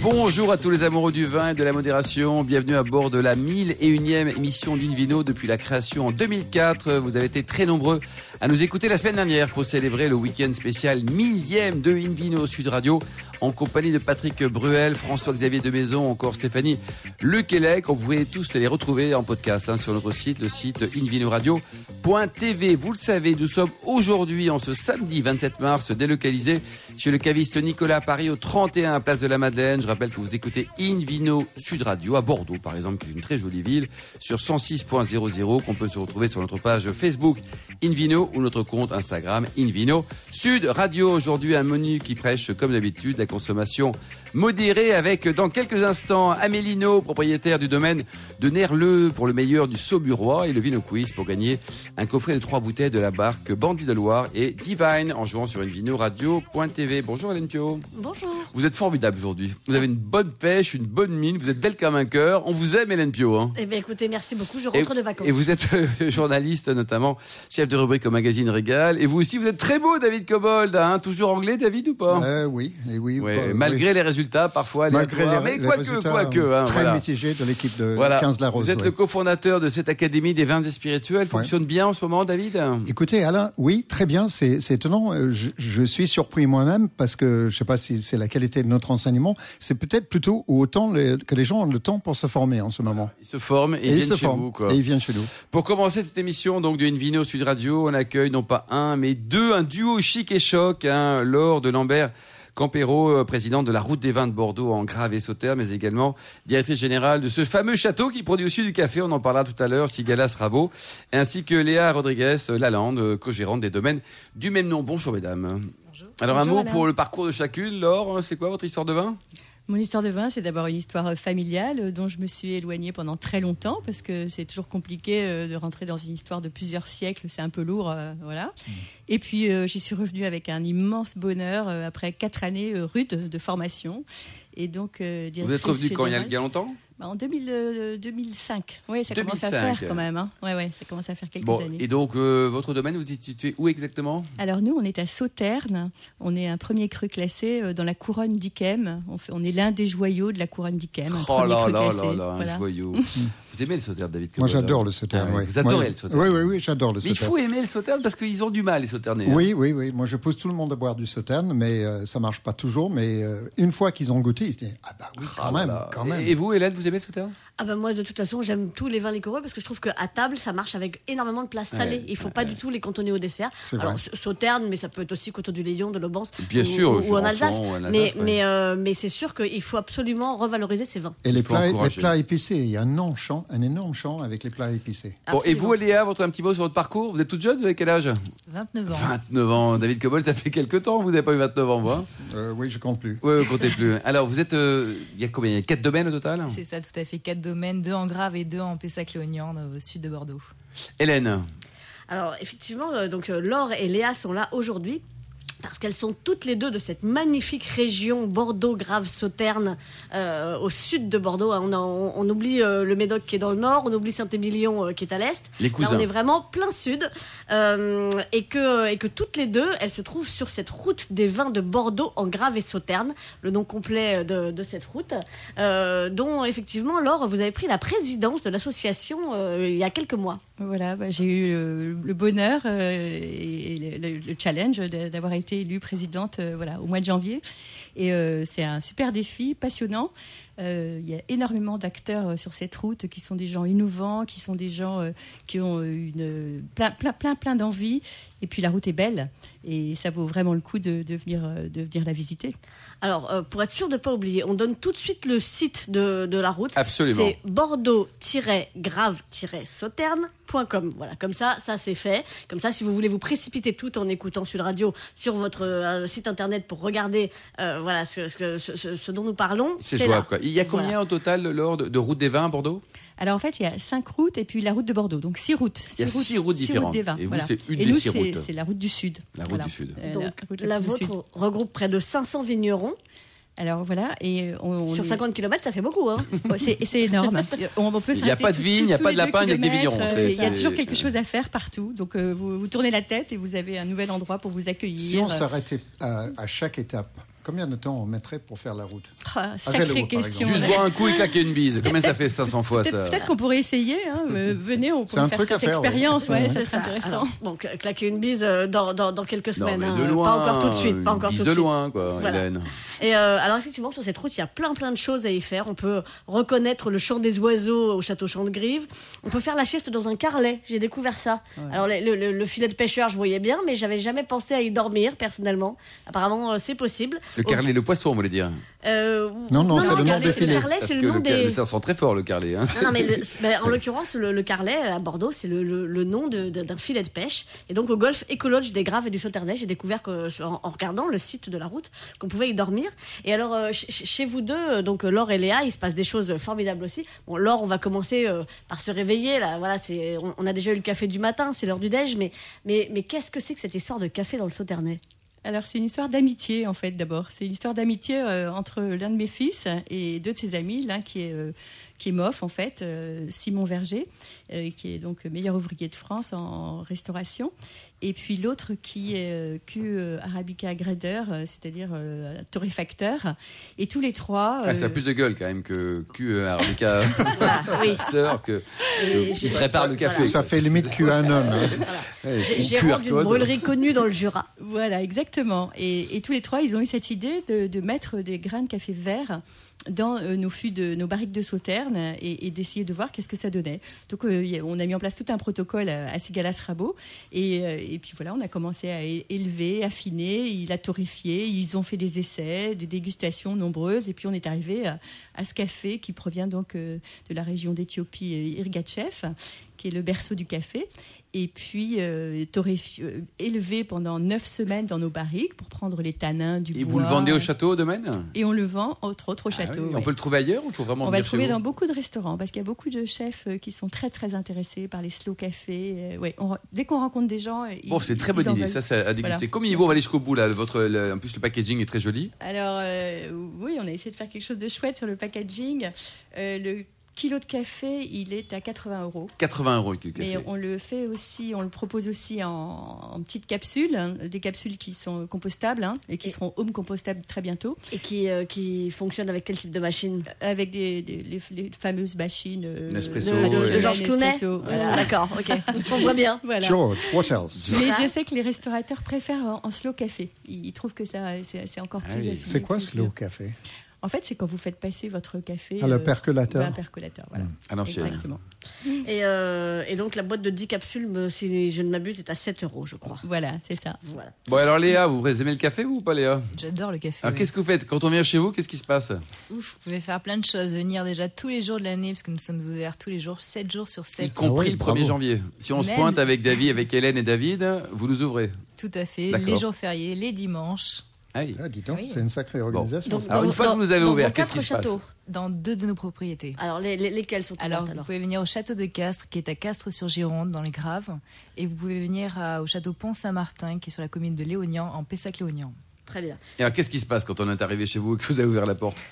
Bonjour à tous les amoureux du vin et de la modération. Bienvenue à bord de la 1001e émission d'Invino depuis la création en 2004. Vous avez été très nombreux à nous écouter la semaine dernière pour célébrer le week-end spécial millième de Invino Sud Radio en compagnie de Patrick Bruel, François-Xavier de Maison, encore Stéphanie Lequelec. On pouvait tous les retrouver en podcast hein, sur notre site, le site invinoradio.tv. Vous le savez, nous sommes aujourd'hui, en ce samedi 27 mars, délocalisés chez le caviste Nicolas Paris au 31 Place de la Madeleine. Je rappelle que vous écoutez Invino Sud Radio à Bordeaux, par exemple, qui est une très jolie ville, sur 106.00, qu'on peut se retrouver sur notre page Facebook Invino ou notre compte Instagram Invino Sud Radio. Aujourd'hui, un menu qui prêche, comme d'habitude, la consommation modérée avec, dans quelques instants, Amélino, propriétaire du domaine de Nerleux pour le meilleur du Sauburois et le Vino Quiz pour gagner un coffret de trois bouteilles de la barque Bandit de Loire et Divine en jouant sur invinoradio.tv. Bonjour Hélène Pio. Bonjour. Vous êtes formidable aujourd'hui. Vous avez une bonne pêche, une bonne mine, vous êtes belle comme un cœur. On vous aime Hélène Pio. Hein. Eh bien écoutez, merci beaucoup, je rentre et, de vacances. Et vous êtes euh, journaliste notamment, chef de rubrique au magazine Régal. Et vous aussi, vous êtes très beau David Cobold. Hein toujours anglais David ou pas? Euh, Oui, et oui. Ouais, bah, malgré oui. les résultats parfois Malgré les, mais les quoique, quoique. Hein, très voilà. mitigés de l'équipe de Voilà. 15 La Rose. Vous êtes ouais. le cofondateur de cette académie des vins et spirituels. Fonctionne bien en ce moment, David? Écoutez, Alain, oui, très bien. C'est étonnant. Euh, Je, je suis surpris moi-même parce que je sais pas si c'est la qualité de notre enseignement. C'est peut-être plutôt autant le- que les gens ont le temps pour se former en ce moment. Ils se forment et, ils ils viennent se chez forment. vous. Quoi. Et ils viennent chez nous. Pour commencer cette émission donc de Invino Sud Radio, on accueille non pas un mais deux, un duo chic et choc, hein, Laure de Lambert. Campero, euh, présidente de la route des vins de Bordeaux en Grave et Sauterre, mais également directrice générale de ce fameux château qui produit aussi du café, on en parlera tout à l'heure, Sigalas Rabot, ainsi que Léa Rodriguez euh, Lalande, euh, co-gérante des domaines du même nom. Bonjour mesdames. Bonjour. Alors un mot Alain. pour le parcours de chacune. Laure, c'est quoi votre histoire de vin? Mon histoire de vin, c'est d'abord une histoire euh, familiale euh, dont je me suis éloignée pendant très longtemps parce que c'est toujours compliqué euh, de rentrer dans une histoire de plusieurs siècles, c'est un peu lourd, euh, voilà. Et puis euh, j'y suis revenue avec un immense bonheur euh, après quatre années rudes de formation. Et donc, Vous êtes revenu quand? Il y a, a longtemps? En 2000, euh, 2005. Oui, ça commence à 2005. faire quand même. Hein. Ouais, ouais, ça commence à faire quelques Bon, années. et donc euh, votre domaine, vous êtes situé où exactement? Alors nous, on est à Sauterne. On est un premier cru classé euh, dans la couronne d'Yquem. On, est l'un des joyaux de la couronne d'Yquem. un Oh là là là là, un Voilà. joyau. vous aimez le Sauterne, David Moi, j'adore le Sauterne. Ah ouais. Vous adorez le Sauterne Oui, oui, oui, j'adore le Mais il faut aimer le Sauterne parce qu'ils ont du mal, les Sauternais. hein. Oui, oui, oui. Moi, je pousse tout le monde à boire du Sauterne, mais euh, ça marche pas toujours. Mais euh, une fois qu'ils ont goûté, ils se disent ah bah oui, quand Ah là même, là. quand même. Et et vous, Hélène, vous aimez Ah ben moi de toute façon j'aime tous les vins liquoreux parce que je trouve qu'à table ça marche avec énormément de plats salés. Ouais, Il faut ouais, pas ouais. du tout les cantonner au dessert. Alors vrai. s- Sauterne, mais ça peut être aussi Coteau du Léon, de l'Aubance. Bien ou, sûr, ou, ou en Alsace. ou en Alsace, mais ouais. mais euh, mais c'est sûr qu'il faut absolument revaloriser ces vins. Et les faut plats, les plats épicés, il y a un énorme champ, un énorme champ avec les plats épicés. Bon, et vous, Léa, votre un petit mot sur votre parcours? Vous êtes toute jeune, vous avez quel âge? 29 ans. 29 ans. David Cobol, ça fait quelques temps, vous n'avez pas eu 29 ans, vous hein? Euh, oui, je compte plus. Oui, vous comptez plus. Alors, vous êtes. euh, Il y a combien? Il y a 4 domaines au total? C'est ça, tout à fait. Quatre domaines, deux en Grave et deux en Pessac-Léognan, au sud de Bordeaux. Hélène, Alors effectivement, euh, donc euh, Laure et Léa sont là aujourd'hui. Parce qu'elles sont toutes les deux de cette magnifique région Bordeaux-Grave-Sauterne euh, au sud de Bordeaux. On, a- on- on oublie euh, le Médoc qui est dans le nord, on oublie Saint-Émilion euh, qui est à l'est. les Là, cousins. on est vraiment plein sud. Euh, et, que, et que toutes les deux, elles se trouvent sur cette route des vins de Bordeaux en Grave et Sauterne, le nom complet de, de cette route, euh, dont effectivement, Laure, vous avez pris la présidence de l'association euh, il y a quelques mois. Voilà, bah, j'ai eu le, le bonheur euh, et le, le- le challenge d'avoir été élue présidente euh, voilà, au mois de janvier. Et euh, c'est un super défi, passionnant. Euh, Il y a énormément d'acteurs euh, sur cette route qui sont des gens innovants, qui sont des gens euh, qui ont une, plein, plein, plein, plein d'envie. Et puis la route est belle et ça vaut vraiment le coup de, de venir, de venir la visiter. Alors, euh, pour être sûr de ne pas oublier, on donne tout de suite le site de, de la route. Absolument. C'est bordeaux-grave-sauterne.com. Voilà, comme ça, ça c'est fait. Comme ça, si vous voulez vous précipiter tout en écoutant Sud Radio sur votre euh, site internet pour regarder euh, voilà, ce, ce, ce- ce- ce dont nous parlons, C'est là. jouable, quoi. Il y a combien Voilà. au total, Laure, de, de routes des vins à Bordeaux? Alors en fait, il y a cinq routes et puis la route de Bordeaux. Donc six routes. Il y a six routes différentes. des vins, Et vous, voilà. c'est une Et des nous, six c'est- routes. C'est la route du Sud. La route Voilà. du Sud. Euh, Donc, route la vôtre sud. regroupe près de 500 vignerons. Alors voilà, et on, on Sur est- 50 km, ça fait beaucoup. Hein. C'est c'est énorme. On, on peut Il y a pas de vigne, il y a pas de lapin, il y a que des vignerons. Euh, C'est- Il y a toujours quelque chose à faire partout. Donc euh, vous, vous tournez la tête et vous avez un nouvel endroit pour vous accueillir. Si on s'arrêtait à, à chaque étape, combien de temps on mettrait pour faire la route Ah, sacrée question. Juste boire un coup et claquer une bise. Combien ça fait 500 fois Peut-être ça peut-être qu'on pourrait essayer. hein. Euh, venez, on pourrait un faire truc à cette faire, expérience. Ouais, Ouais. ça C'est serait intéressant. Alors, donc, euh, claquer une bise euh, dans, dans, dans quelques Non, semaines. mais hein. de loin. Pas encore tout de suite. Pas une encore bise tout de de suite. loin, quoi, Voilà. Hélène. Et euh, alors effectivement, sur cette route, il y a plein plein de choses à y faire. On peut reconnaître le chant des oiseaux au château Chant-de-Grive. On peut faire la sieste dans un carlet. J'ai découvert ça. Alors le, le- le filet de pêcheur, je voyais bien, mais j'avais jamais pensé à y dormir personnellement. Apparemment, euh, c'est possible. Le carlet, le poisson, on voulait dire. Euh, Non, non, c'est le nom carlet, des c'est filets. c'est le nom le des. ça sent très fort le carlet. Hein. Non, non, mais le- ben, en l'occurrence, le, le carlet à Bordeaux, c'est le, le- le nom d'un filet de pêche. Et donc, au golfe Écologe des Graves et du Sauternay, j'ai découvert que, en, en regardant le site de la route qu'on pouvait y dormir. Et alors, euh, ch- ch- chez vous deux, euh, donc euh, Laure et Léa, il se passe des choses formidables aussi. Bon, Laure, on va commencer euh, par se réveiller. Là, voilà, c'est, on, on a déjà eu le café du matin, c'est l'heure du déj. Mais, mais, mais qu'est-ce que c'est que cette histoire de café dans le Sauternay Alors, c'est une histoire d'amitié, en fait, d'abord. C'est une histoire d'amitié euh, entre l'un de mes fils et deux de ses amis, l'un qui est, euh, qui est MOF, en fait, euh, Simon Verger, euh, qui est donc meilleur ouvrier de France en restauration, et puis l'autre qui est euh, Q Arabica Grader, c'est-à-dire euh, torréfacteur. Et tous les trois. Ah, ça a plus de gueule quand même que Q Arabica Voilà, oui. Master, que, qui prépare le café. Ça quoi. fait limite QAnon. hein. Ouais, J'ai- ou Gérant d'une brûlerie connue dans le Jura. Voilà, exactement. Et, et tous les trois, ils ont eu cette idée de, de mettre des grains de café vert dans euh, nos fûts de nos barriques de sauterne et, d'essayer de voir qu'est-ce que ça donnait. Donc, euh, on a mis en place tout un protocole à, Sigalas Rabot. Et, euh, et puis voilà, on a commencé à élever, affiner, il a torréfié, ils ont fait des essais, des dégustations nombreuses. Et puis, on est arrivé à, à ce café qui provient donc de la région d'Éthiopie, Irgatchev, qui est le berceau du café. Et puis, euh, euh, élevé pendant neuf semaines dans nos barriques pour prendre les tanins du Et bois. vous le vendez au château au domaine? Et on le vend, entre autres, au Ah château. oui, ouais. On peut le trouver ailleurs ou il faut vraiment On va le trouver dans beaucoup de restaurants parce qu'il y a beaucoup de chefs euh, qui sont très très intéressés par les slow cafés. Euh, ouais, on- dès qu'on rencontre des gens, Bon, c'est très bonne idée, veulent. ça, c'est à déguster. Voilà. Comme il vaut, on va aller jusqu'au bout là. Votre, le- en plus, le packaging est très joli. Alors euh, oui, on a essayé de faire quelque chose de chouette sur le packaging. Euh, le kilo de café, il est à 80 euros. 80 euros le café. Mais on le fait aussi, on le propose aussi en, en petites capsules, hein, des capsules qui sont compostables hein, et qui Et- seront home compostables très bientôt, Et qui, euh, qui fonctionne avec quel type de machine? Avec des, des- les, les fameuses machines euh, Nespresso, de, ouais. Georges Clooney voilà. D'accord, ok. On voit bien. Voilà. George, what else? Mais je sais que les restaurateurs préfèrent en, en slow café. Ils, ils trouvent que ça, c'est encore Ah plus oui. C'est quoi slow café? En fait, c'est quand vous faites passer votre café. Ah, le euh, percolateur. Un percolateur, voilà. À l'ancienne. Exactement. Et, euh, et donc la boîte de 10 capsules, me- si je ne m'abuse, est à 7 euros, je crois. Voilà, c'est ça. Voilà. Bon, alors Léa, vous aimez le café vous ou pas Léa? J'adore le café. Alors qu'est-ce que vous faites? Quand on vient chez vous, qu'est-ce qui se passe? Ouf, vous pouvez faire plein de choses, venir déjà tous les jours de l'année, parce que nous sommes ouverts tous les jours, 7 jours sur Y 7. compris oui, le 1er bravo. janvier. Si on se pointe avec David, avec Hélène et David, vous nous ouvrez. Tout à fait, D'accord. les jours fériés, les dimanches, Aïe. Ah, dis donc, Oui. c'est une sacrée organisation. Donc, Alors, dans- une fois que vous nous avez ouvert, qu'est-ce quatre qui se passe châteaux. dans deux de nos propriétés. Alors les, les- lesquels sont Alors, ouvertes, vous alors pouvez venir au château de Castres, qui est à Castres-sur-Gironde, dans les Graves, et vous pouvez venir à- au château Pont-Saint-Martin, qui est sur la commune de Léognan, en Pessac-Léognan. Très bien. Et alors qu'est-ce qui se passe quand on est arrivé chez vous et que vous avez ouvert la porte?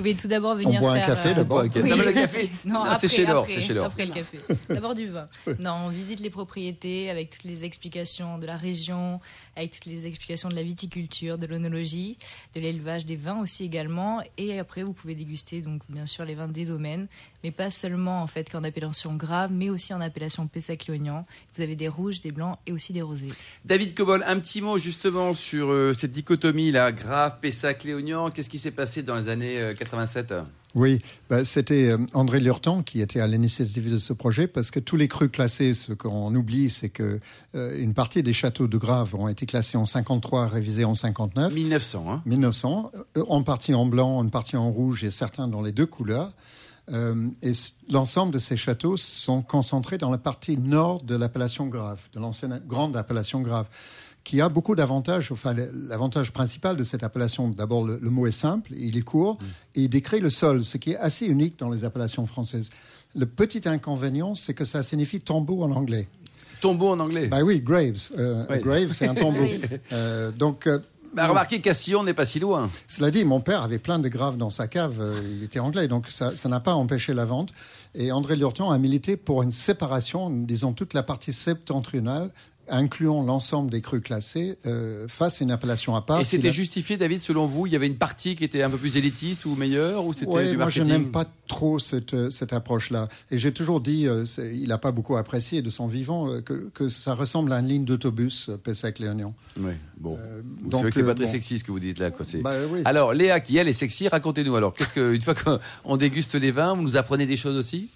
Pouvez tout d'abord venir boit un faire... café euh, d'abord. Ok. Oui, Non, mais le oui, café. Non, Non, c'est après, chez après, Laure. Après le café. D'abord du vin. Non, on visite les propriétés avec toutes les explications de la région, avec toutes les explications de la viticulture, de l'onologie, de l'élevage, des vins aussi également. Et après, vous pouvez déguster donc bien sûr les vins des domaines, mais pas seulement en fait qu'en appellation grave, mais aussi en appellation Pessac-Léognan. Vous avez des rouges, des blancs et aussi des rosés. David Cobol, un petit mot justement sur euh, cette dichotomie là, Grave, Pessac, Léognan. Qu'est-ce qui s'est passé dans les années euh, 87 Oui, bah, c'était euh, André Lurtan qui était à l'initiative de ce projet parce que tous les crus classés, ce qu'on oublie, c'est que euh, une partie des châteaux de Grave ont été classés en 53, révisés en 59. 1900, hein 1900, euh, en partie en blanc, en partie en rouge et certains dans les deux couleurs. Euh, et l'ensemble de ces châteaux sont concentrés dans la partie nord de l'appellation Grave, de l'ancienne grande appellation Grave, qui a beaucoup d'avantages. Enfin, l'avantage principal de cette appellation, d'abord, le, le mot est simple, il est court, et il décrit le sol, ce qui est assez unique dans les appellations françaises. Le petit inconvénient, c'est que ça signifie tombeau en anglais. Tombeau en anglais. Bah oui, graves. Euh, Oui. Grave, c'est un tombeau. Euh, donc, euh, Bah, remarquez, Castillon n'est pas si loin. Cela dit, mon père avait plein de graves dans sa cave. euh, Il était anglais, donc ça ça n'a pas empêché la vente. Et André Lurton a milité pour une séparation, disons toute la partie septentrionale, incluant l'ensemble des crus classés, euh, face à une appellation à part. Et c'était a- justifié, David, selon vous Il y avait une partie qui était un peu plus élitiste ou meilleure ou c'était Ouais, du moi je n'aime pas trop cette, euh, cette approche-là. Et j'ai toujours dit, euh, il n'a pas beaucoup apprécié de son vivant, euh, que, que ça ressemble à une ligne d'autobus, euh, Pessac-Léognan. Oui, bon. Euh, c'est donc, vrai que c'est pas très bon. sexy ce que vous dites là. Quoi. c'est- Bah, oui. Alors, Léa, qui elle est sexy, racontez-nous alors. Qu'est-ce que, une fois qu'on déguste les vins, vous nous apprenez des choses aussi?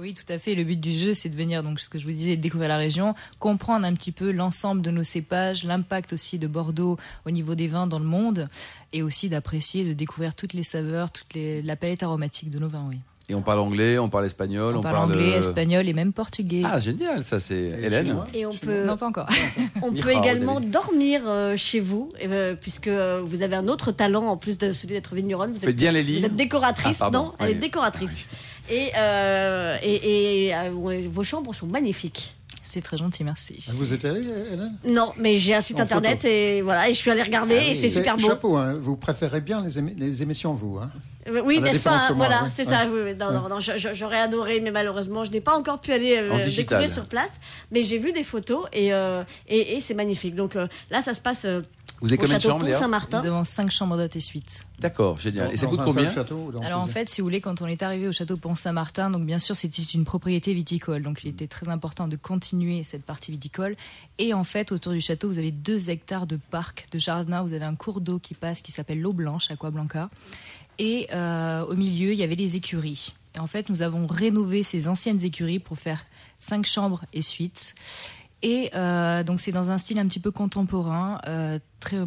Oui, tout à fait. Le but du jeu, c'est de venir, donc ce que je vous disais, découvrir la région, comprendre un petit peu l'ensemble de nos cépages, l'impact aussi de Bordeaux au niveau des vins dans le monde, et aussi d'apprécier, de découvrir toutes les saveurs, toute les, la palette aromatique de nos vins. Oui. Et on parle anglais, on parle espagnol, On, on, parle anglais, espagnol et même portugais. Ah, génial, ça c'est Hélène. chinois Et on peut, non, pas encore. on peut également dormir euh, chez vous, euh, puisque euh, vous avez un autre talent en plus de celui d'être vigneronne. Vous Faites bien les lits. Vous êtes décoratrice, Ah, non Elle Oui. est décoratrice. Et, euh, et, et, euh, vos chambres sont magnifiques. C'est très gentil, merci. Vous êtes allé, Hélène? Non, mais j'ai un site En internet photo. et voilà, et je suis allée regarder Ah et oui. c'est super beau. Chapeau, hein. vous préférez bien les, émi- les émissions, vous. Hein Euh, Oui, À la n'est-ce pas différence de moi, Voilà, oui. c'est ça. Ouais. oui, oui. Non, non, non, je- je- j'aurais adoré, mais malheureusement, je n'ai pas encore pu aller euh, En digital. découvrir sur place. Mais j'ai vu des photos et, euh, et, et c'est magnifique. Donc euh, là, ça se passe euh, Vous avez combien de chambres, Léa Pont-Saint-Martin. Nous avons cinq chambres d'hôtes et suites. D'accord, génial. Et ça Dans coûte combien château dans Alors en fait, si vous voulez, quand on est arrivé au château Pont-Saint-Martin, donc bien sûr c'était une propriété viticole, donc il était très important de continuer cette partie viticole. Et en fait, autour du château, vous avez deux hectares de parc, de jardin. Vous avez un cours d'eau qui passe, qui s'appelle l'eau blanche, Aquablanca. Et euh, au milieu, il y avait les écuries. Et en fait, nous avons rénové ces anciennes écuries pour faire cinq chambres et suites. Et euh, donc c'est dans un style un petit peu contemporain, euh, très,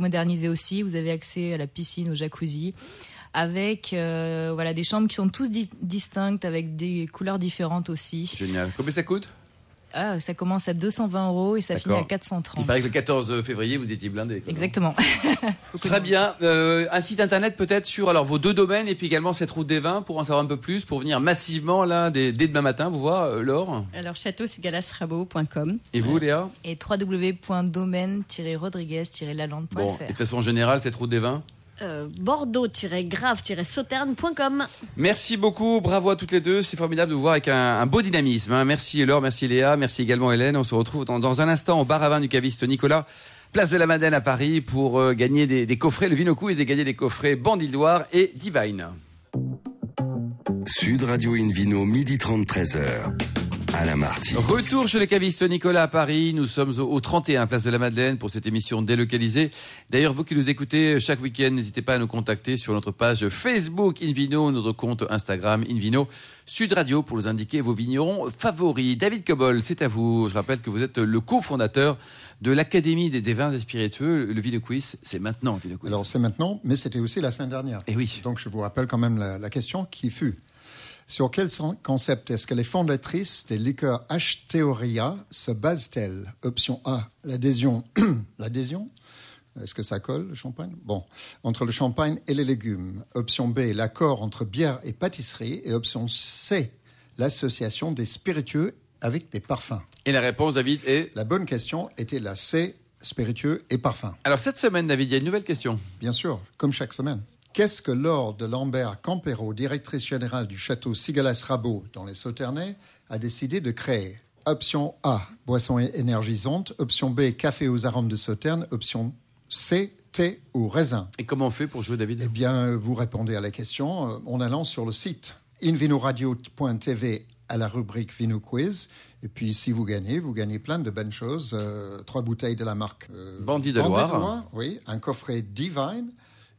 modernisé aussi. Vous avez accès à la piscine, au jacuzzi, avec euh, voilà des chambres qui sont toutes di- distinctes, avec des couleurs différentes aussi. Génial. Combien ça coûte? Ah, ça commence à 220 euros et ça finit à D'accord. 430. Il paraît que le 14 février, vous étiez blindé. Exactement. Très bien. Euh, un site internet peut-être sur alors vos deux domaines et puis également cette route des vins pour en savoir un peu plus, pour venir massivement là dès, dès demain matin, vous voir, euh, Laure. Alors, château-galasrabo.com. Et vous, Léa Et www.domaine-rodriguez-lalande.fr. Bon, et de toute façon, en général, cette route des vins. Euh, Bordeaux-grave-sauterne.com. Merci beaucoup, bravo à toutes les deux. C'est formidable de vous voir avec un, un beau dynamisme. hein. Merci Laure, merci Léa, merci également Hélène. On se retrouve dans, dans un instant au bar à vin du caviste Nicolas, place de la Madeleine à Paris, pour euh, gagner des, des coffrets. Le Vino Quiz et gagner des coffrets Bandildoire et Divine. Sud Radio Invino, midi 30, 13h. Alain Marty. Retour chez le caviste Nicolas à Paris. Nous sommes au, au 31 place de la Madeleine pour cette émission délocalisée. D'ailleurs, vous qui nous écoutez chaque week-end, n'hésitez pas à nous contacter sur notre page Facebook Invino, notre compte Instagram Invino Sud Radio pour nous indiquer vos vignerons favoris. David Cobol, c'est à vous. Je rappelle que vous êtes le cofondateur de l'Académie des, des vins et spiritueux. Le Vino Quiz, c'est maintenant. Alors c'est maintenant, mais c'était aussi la semaine dernière. Eh oui. Donc je vous rappelle quand même la, la question qui fut. Sur quel concept est-ce que les fondatrices des liqueurs H-Theoria se basent-elles? Option A, l'adhésion. l'adhésion Est-ce que ça colle, le champagne? Bon, entre le champagne et les légumes. Option B, l'accord entre bière et pâtisserie. Et option C, l'association des spiritueux avec des parfums. Et la réponse, David, est... La bonne question était la C, spiritueux et parfums. Alors cette semaine, David, il y a une nouvelle question. Bien sûr, comme chaque semaine. Qu'est-ce que Laure de Lambert Campero, directrice générale du château Sigalas-Rabot dans les Sauternais, a décidé de créer? Option A, boisson énergisante. Option B, café aux arômes de Sauterne. Option C, thé ou raisin. Et comment on fait pour jouer, David? Eh bien, vous répondez à la question euh, en allant sur le site invinoradio.tv à la rubrique Vino Quiz. Et puis, si vous gagnez, vous gagnez plein de bonnes choses. Euh, trois bouteilles de la marque euh, Bandit de Loire. oui, un coffret Divine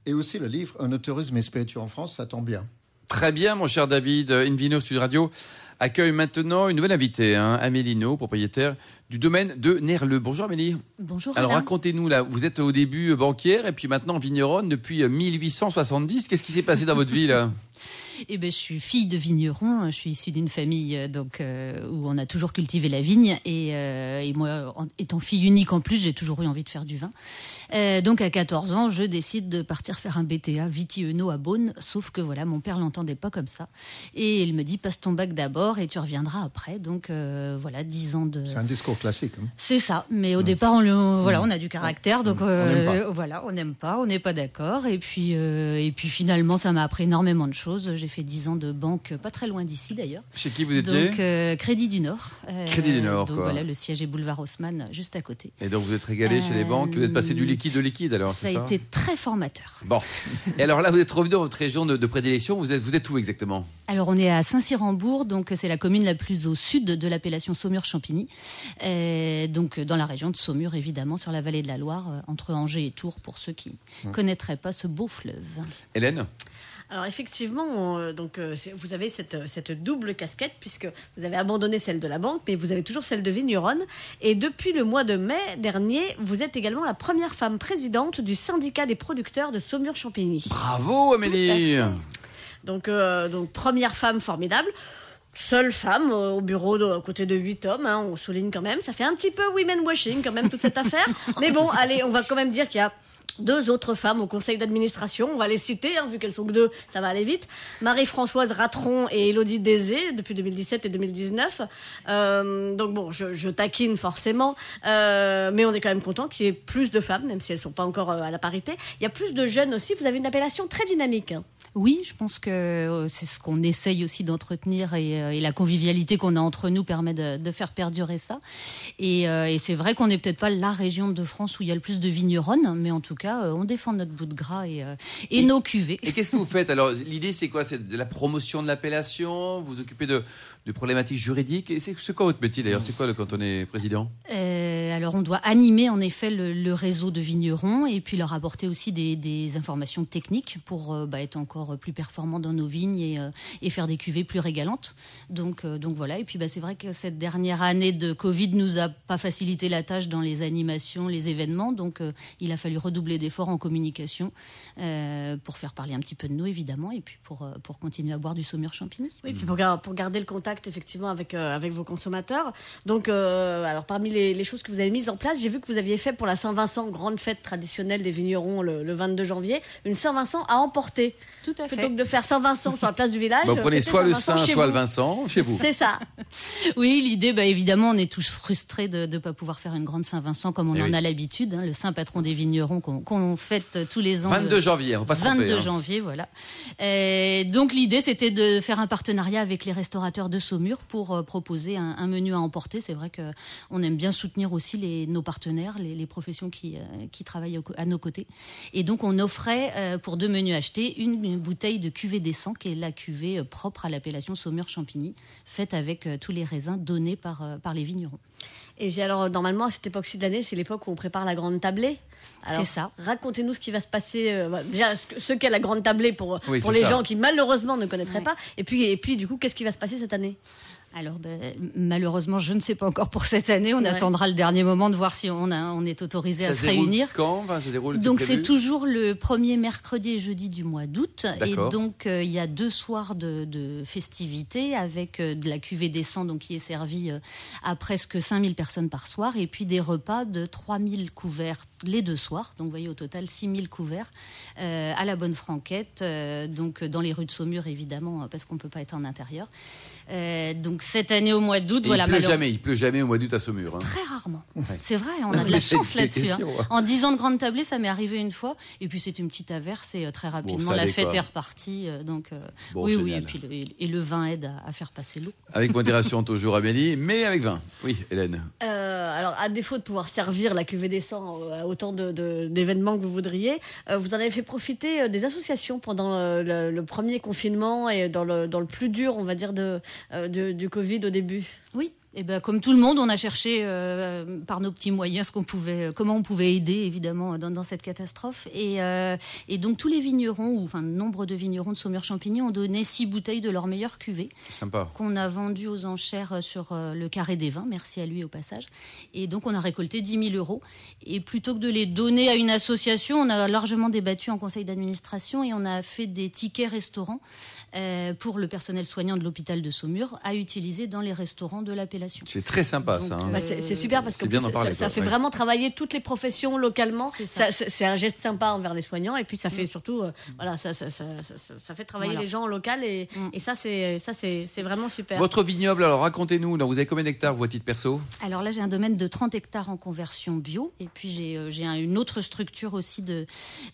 et aussi le livre Un autorisme et spiritueux en France, ça tombe bien. Très bien, mon cher David. Invino Sud Radio accueille maintenant une nouvelle invitée, hein, Amélie No, propriétaire du domaine de Nerleux. Bonjour Amélie. Bonjour. Alors racontez-nous, là, vous êtes au début euh, banquière et puis maintenant vigneronne depuis euh, 1870. Qu'est-ce qui s'est passé dans votre vie là? Eh ben, je suis fille de vigneron. Je suis issue d'une famille euh, donc euh, où on a toujours cultivé la vigne et, euh, et moi, en- étant fille unique en plus, j'ai toujours eu envie de faire du vin. Euh, donc à 14 ans, je décide de partir faire un BTA Viti-Eno à Beaune. Sauf que voilà, mon père l'entendait pas comme ça et il me dit passe ton bac d'abord et tu reviendras après. Donc euh, voilà, 10 ans de C'est un discours classique. hein. c'est ça, mais au départ, on, le, voilà, on a du caractère, donc On euh, voilà, on n'aime pas, on n'est pas d'accord, et puis euh, et puis finalement, ça m'a appris énormément de choses. J'ai fait 10 ans de banque, pas très loin d'ici d'ailleurs. Chez qui vous étiez Donc euh, Crédit du Nord. Euh, Crédit du Nord, Donc quoi. voilà, le siège est boulevard Haussmann, juste à côté. Et donc vous êtes régalé chez les Euh, banques, vous êtes passé du liquide au liquide alors, Ça a été très formateur. Bon. Et alors là, vous êtes revenu dans votre région de, de prédilection. Vous êtes, vous êtes où exactement? Alors on est à Saint-Cyr-en-Bourg, donc c'est la commune la plus au sud de l'appellation Saumur-Champigny, Euh, donc dans la région de Saumur évidemment, sur la vallée de la Loire, euh, entre Angers et Tours pour ceux qui connaîtraient pas ce beau fleuve. Hélène? Alors effectivement, on, euh, donc euh, vous avez cette, euh, cette double casquette puisque vous avez abandonné celle de la banque, mais vous avez toujours celle de vigneronne. Et depuis le mois de mai dernier, vous êtes également la première femme présidente du syndicat des producteurs de Saumur-Champigny. Bravo Amélie Donc, euh, donc première femme formidable. Seule femme euh, au bureau de, à côté de huit hommes, hein, on souligne quand même. Ça fait un petit peu women washing quand même toute cette affaire. Mais bon, allez, on va quand même dire qu'il y a deux autres femmes au conseil d'administration. On va les citer, hein, vu qu'elles sont que deux, ça va aller vite. Marie-Françoise Ratron et Elodie Désé, depuis 2017 et 2019. Euh, donc bon, je, taquine forcément, euh, mais on est quand même content qu'il y ait plus de femmes, même si elles sont pas encore euh, à la parité. Il y a plus de jeunes aussi. Vous avez une appellation très dynamique. Oui, je pense que c'est ce qu'on essaye aussi d'entretenir et, la convivialité qu'on a entre nous permet de, faire perdurer ça. Et, et c'est vrai qu'on n'est peut-être pas la région de France où il y a le plus de vigneronnes, mais en tout cas, euh, on défend notre bout de gras et, euh, et Et- nos cuvées. Et qu'est-ce que vous faites? Alors, l'idée, c'est quoi? C'est de la promotion de l'appellation? Vous vous occupez de, de problématiques juridiques Et c'est quoi votre métier d'ailleurs? C'est quoi le- quand on est président? Euh, alors, on doit animer en effet le, le réseau de vignerons et puis leur apporter aussi des, des informations techniques pour euh, bah, être encore plus performants dans nos vignes et, euh, et faire des cuvées plus régalantes. Donc, euh, donc voilà. Et puis, bah, c'est vrai que cette dernière année de Covid nous a pas facilité la tâche dans les animations, les événements. Donc, euh, il a fallu redoubler d'efforts en communication euh, pour faire parler un petit peu de nous, évidemment, et puis pour, euh, pour continuer à boire du saumur champigny. Oui, puis pour, gar- pour garder le contact effectivement avec, euh, avec vos consommateurs. Donc, euh, alors parmi les, les choses que vous avez mises en place, j'ai vu que vous aviez fait pour la Saint-Vincent, grande fête traditionnelle des vignerons le, le 22 janvier, une Saint-Vincent à emporter. Tout à Plutôt que de faire Saint-Vincent sur la place du village. Bah, Vous prenez fêtez soit le Saint, soit vous. le Vincent, chez vous. C'est ça. Oui, l'idée, bah, évidemment, on est tous frustrés de ne pas pouvoir faire une grande Saint-Vincent comme on Eh en oui. a l'habitude, hein, le saint patron des vignerons qu'on qu'on fête euh, tous les ans. 22 le janvier, on va pas se tromper, 22 hein. janvier, voilà. Et donc l'idée, c'était de faire un partenariat avec les restaurateurs de Saumur pour euh, proposer un, menu à emporter. C'est vrai que on aime bien soutenir aussi nos partenaires, les, professions qui, euh, travaillent à nos côtés. Et donc on offrait euh, pour deux menus achetés une, bouteille de cuvée d'essence, qui est la cuvée propre à l'appellation Saumur-Champigny, faite avec tous les raisins donnés par, par les vignerons. Et puis alors, normalement, à cette époque-ci de l'année, c'est l'époque où on prépare la grande tablée. C'est ça. Racontez-nous ce qui va se passer. euh, voilà, déjà, ce, que- ce qu'est la grande tablée pour, Oui, pour c'est les ça. gens qui malheureusement ne connaîtraient Ouais. pas. Et puis, et puis, du coup, qu'est-ce qui va se passer cette année? Alors, ben, malheureusement, je ne sais pas encore pour cette année. On Ouais. attendra le dernier moment de voir si on, a, on est autorisé à se réunir. Quand Enfin, ça se déroule, Donc c'est toujours le premier mercredi et jeudi du mois d'août. Et donc euh, il y a deux soirs de, de festivités avec euh, de la cuvée des sangs donc, qui est servie euh, à presque 5000 personnes par soir et puis des repas de 3000 couverts les deux soirs. Donc vous voyez au total 6000 couverts euh, à la bonne franquette, euh, donc dans les rues de Saumur évidemment parce qu'on ne peut pas être en intérieur. Euh, donc cette année au mois d'août, voilà. il pleut jamais, il pleut jamais au mois d'août à Saumur. hein. Très rarement. C'est vrai, on a de la chance là-dessus. hein. En 10 ans de grande tablée, ça m'est arrivé une fois. Et puis c'est une petite averse et euh, très rapidement la fête quoi. est repartie. euh, donc euh, Bon, oui, oui. génial. Et puis le, et le vin aide à, à faire passer l'eau. Avec modération toujours Amélie, mais avec vin. Oui, Hélène. Euh, alors, à défaut de pouvoir servir la cuvée des sangs à autant de- de- d'événements que vous voudriez, euh, vous en avez fait profiter des associations pendant euh, le, le premier confinement et dans le, dans le plus dur, on va dire, de, euh, de- du Covid au début. Oui, Eh ben, comme tout le monde, on a cherché euh, par nos petits moyens ce qu'on pouvait, comment on pouvait aider évidemment dans, dans cette catastrophe. Et, euh, et, donc tous les vignerons, ou enfin nombre de vignerons de Saumur-Champigny ont donné six bouteilles de leur meilleure cuvée, sympa, qu'on a vendues aux enchères sur euh, le carré des vins. Merci à lui au passage. Et donc on a récolté 10 000 euros. Et plutôt que de les donner à une association, on a largement débattu en conseil d'administration et on a fait des tickets restaurants pour le personnel soignant de l'hôpital de Saumur à utiliser dans les restaurants de l'appellation. C'est très sympa ça. Hein. Bah, c'est super parce que ça, ça, fait vraiment travailler toutes les professions localement. C'est un geste sympa envers les soignants et puis ça fait mm. surtout, euh, voilà, ça, ça, fait travailler les gens en local et, mm. et ça c'est vraiment super. Votre vignoble, alors racontez-nous, vous avez combien d'hectares vous à titre perso Alors là j'ai un domaine de 30 hectares en conversion bio et puis j'ai euh, une autre structure aussi de,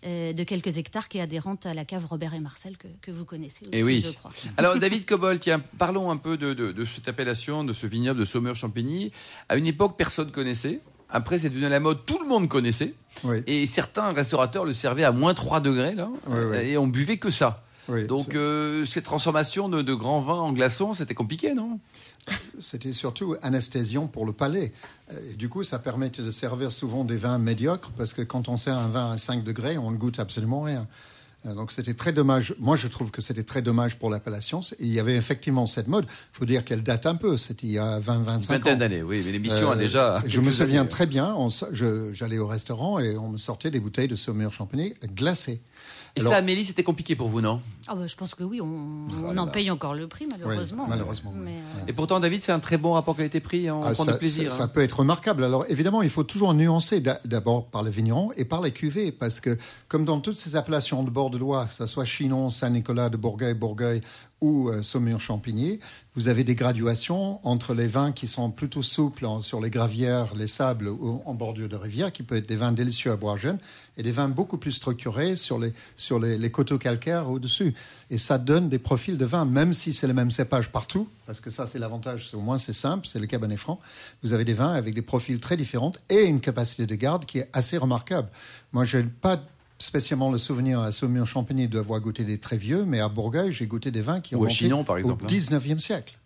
euh, de quelques hectares qui est adhérente à la cave Robert et Marcel que, que vous connaissez aussi, et eh oui. je crois. Alors David Cobol, tiens, parlons un peu de, de, de cette appellation, de ce vignoble de Saumur-Champigny. À une époque, personne connaissait. Après, c'est devenu la mode, tout le monde connaissait. Et certains restaurateurs le servaient à moins 3 degrés, là, et on buvait que ça. Donc, euh, cette transformation de, de grands vins en glaçons, c'était compliqué, non? C'était surtout anesthésiant pour le palais. Et du coup, ça permettait de servir souvent des vins médiocres, parce que quand on sert un vin à 5 degrés, on ne goûte absolument rien. Euh, donc c'était très dommage. Moi, je trouve que c'était très dommage pour l'appellation. Il y avait effectivement cette mode. Il faut dire qu'elle date un peu. C'était il y a 20-25 ans. Vingtaine d'années, oui. Mais l'émission a euh, déjà. Je me souviens très bien. J'allais au restaurant et on me sortait des bouteilles de Saumur champigny glacées. Et ça, Amélie, c'était compliqué pour vous, non? Ah bah, Je pense que oui, on, oh en paye encore le prix, malheureusement. malheureusement. Euh, Et pourtant, David, c'est un très bon rapport qualité-prix, hein, on ah, prend ça, du plaisir. Ça, hein. peut être remarquable. Alors, évidemment, il faut toujours nuancer d'abord par les vignerons et par les cuvées, parce que, comme dans toutes ces appellations de bord de Loire, que ce soit Chinon, Saint-Nicolas de Bourgueil, Bourgueil ou euh, Saumur-Champigny, vous avez des graduations entre les vins qui sont plutôt souples sur les gravières, les sables ou en bordure de rivière, qui peuvent être des vins délicieux à boire jeune, et des vins beaucoup plus structurés sur les, sur les, coteaux calcaires au-dessus. Et ça donne des profils de vins, même si c'est le même cépage partout, parce que ça c'est l'avantage, au moins c'est simple, c'est le Cabernet Franc. Vous avez des vins avec des profils très différents et une capacité de garde qui est assez remarquable. Moi, je n'ai pas spécialement le souvenir à Saumur-Champigny d'avoir goûté des très vieux, mais à Bourgogne, j'ai goûté des vins qui ont par exemple, au 19e siècle.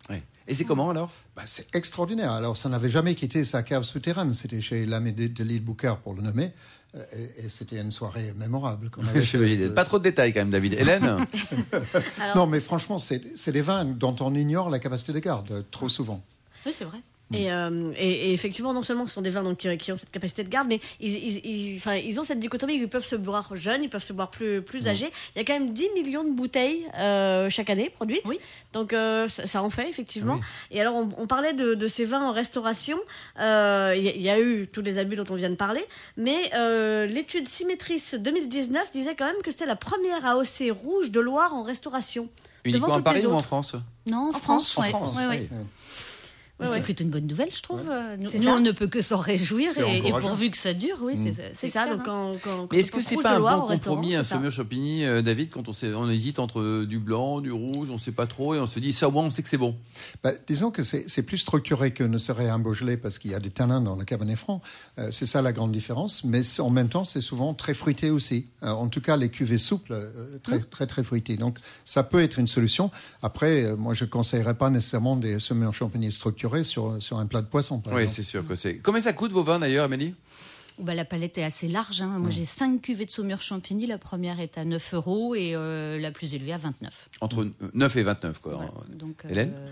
Et c'est comment alors? Bah, C'est extraordinaire. Alors, ça n'avait jamais quitté sa cave souterraine. C'était chez l'ami de, l'île Boucard, pour le nommer. Euh, et, c'était une soirée mémorable. Pas trop de détails quand même, David. Hélène? Non, mais franchement, c'est des vins dont on ignore la capacité de garde, trop souvent. Oui, c'est vrai. Mm. Euh, et, et, effectivement, non seulement ce sont des vins donc, qui, ont cette capacité de garde, mais ils, ils, enfin, ils ont cette dichotomie ils peuvent se boire jeunes, ils peuvent se boire plus, plus mm. âgés. Il y a quand même 10 millions de bouteilles euh, chaque année produites. Oui. Donc euh, ça, en fait, effectivement. Et alors, on, parlait de, de, ces vins en restauration. Il y, y, a eu tous les abus dont on vient de parler, mais l'étude Symétris 2019 disait quand même que c'était la première AOC rouge de Loire en restauration. Uniquement à Paris ou en France? Non, en, France, En France, c'est plutôt une bonne nouvelle, je trouve. Nous, on ne peut que s'en réjouir et, pourvu que ça dure, oui, c'est ça. Donc quand, quand, est-ce que c'est pas un bon compromis, un Saumur Champigny, euh, David, quand on, on, hésite entre euh, du blanc, du rouge, on ne sait pas trop, et on se dit ça au moins on sait que c'est bon. Bah, disons que c'est plus structuré que ne serait un Beaujolais parce qu'il y a des tanins dans le Cabernet Franc. Euh, c'est ça la grande différence, mais en même temps c'est souvent très fruité aussi. en tout cas les cuvées souples, très, mmh. très très fruitées. Donc ça peut être une solution. Après, moi je conseillerais pas nécessairement des Saumur Champigny structurés sur, sur un plat de poisson. oui, c'est sûr que c'est. Combien ça coûte vos vins d'ailleurs, Amélie bah, la palette est assez large. Hein. Moi, j'ai 5 cuvées de Saumur Champigny. La première est à 9 euros et euh, la plus élevée à 29. Entre 9 et 29, quoi. Donc, Hélène? Euh,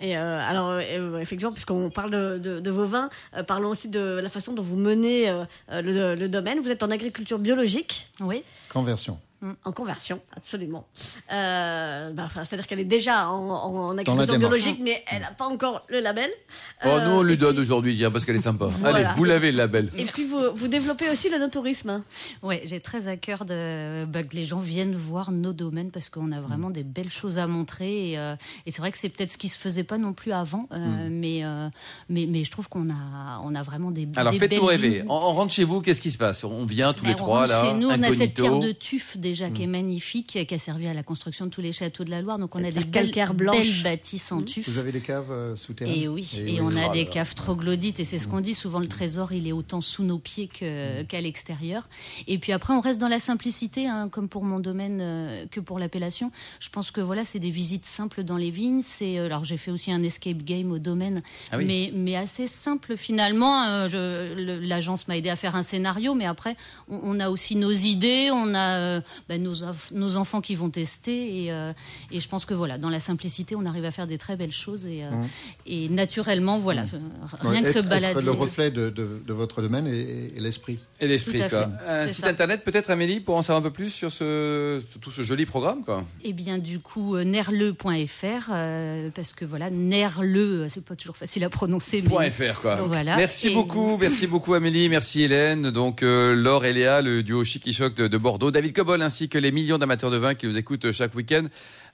Et euh, alors, effectivement, puisqu'on parle de, de, vos vins, parlons aussi de la façon dont vous menez le, le, domaine. Vous êtes en agriculture biologique. Oui. Conversion. Mm. En conversion, absolument. Euh, bah, C'est-à-dire qu'elle est déjà en, agriculture biologique, mais elle n'a pas encore le label. Oh, nous, on lui donne aujourd'hui, parce qu'elle est sympa. Allez, vous l'avez le label. Et puis, vous, vous développez aussi le no-tourisme. Oui, j'ai très à cœur de, bah, que les gens viennent voir nos domaines parce qu'on a vraiment des belles choses à montrer. Et, euh, c'est vrai que c'est peut-être ce qui se faisait pas non plus avant, euh, mm. mais, mais, mais je trouve qu'on a, on a vraiment des, Alors, faites-vous rêver. On, rentre chez vous, qu'est-ce qui se passe? On vient tous les trois, là. Chez nous, on a cette pierre de tuf des déjà qui est Mm. magnifique, qui a servi à la construction de tous les châteaux de la Loire. Donc on a des terre belles, belles bâtisses en Mm. tuf. Vous avez des caves euh, souterraines Et oui, et, oui. on a Oh des caves troglodytes, et c'est ce qu'on dit souvent, le trésor, il est autant sous nos pieds qu'à l'extérieur. Et puis après, on reste dans la simplicité, hein, comme pour mon domaine euh, que pour l'appellation. Je pense que voilà, c'est des visites simples dans les vignes. C'est euh, alors j'ai fait aussi un escape game au domaine, Ah oui. mais mais assez simple finalement. Euh, le- L'agence m'a aidé à faire un scénario, mais après, on, on a aussi nos idées, on a euh, ben, nos, enf- nos enfants qui vont tester, et, euh, et je pense que voilà, dans la simplicité, on arrive à faire des très belles choses, et, euh, et naturellement, voilà, ce- rien Ouais, que être, se balader. être le reflet de, de- de votre domaine et, l'esprit. Et l'esprit, quoi. Un site ça. internet, peut-être, Amélie, pour en savoir un peu plus sur ce, tout ce joli programme, quoi. Eh bien, du coup, euh, nerle.fr, euh, parce que voilà, nerle, euh, c'est pas toujours facile à prononcer, mais Point .fr, quoi. Donc, voilà. Merci Et- beaucoup, merci beaucoup Amélie, merci Hélène, donc euh, Laure et Léa, le duo Chic qui choc de, de Bordeaux, David Cobol ainsi que les millions d'amateurs de vin qui nous écoutent chaque week-end.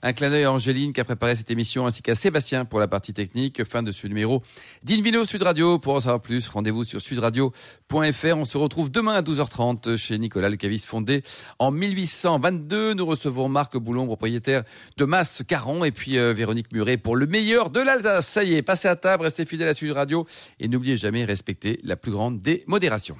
Un clin d'œil à Angéline qui a préparé cette émission ainsi qu'à Sébastien pour la partie technique. Fin de ce numéro d'Invino Sud Radio. Pour en savoir plus, rendez-vous sur sudradio.fr. On se retrouve demain à 12h30 chez Nicolas Le Caviste fondé en 1822. Nous recevons Marc Boulon, propriétaire de Masse Caron et puis euh, Véronique Muret pour le meilleur de l'Alsace. Ça y est, passez à table, restez fidèles à Sud Radio et n'oubliez jamais respecter la plus grande des modérations.